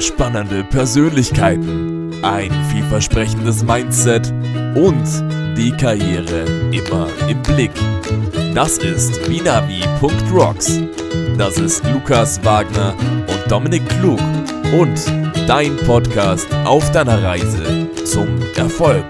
spannende Persönlichkeiten, ein vielversprechendes Mindset und die Karriere immer im Blick. Das ist binavi.rocks. Das ist Lukas Wagner und Dominik Klug und dein Podcast auf deiner Reise zum Erfolg.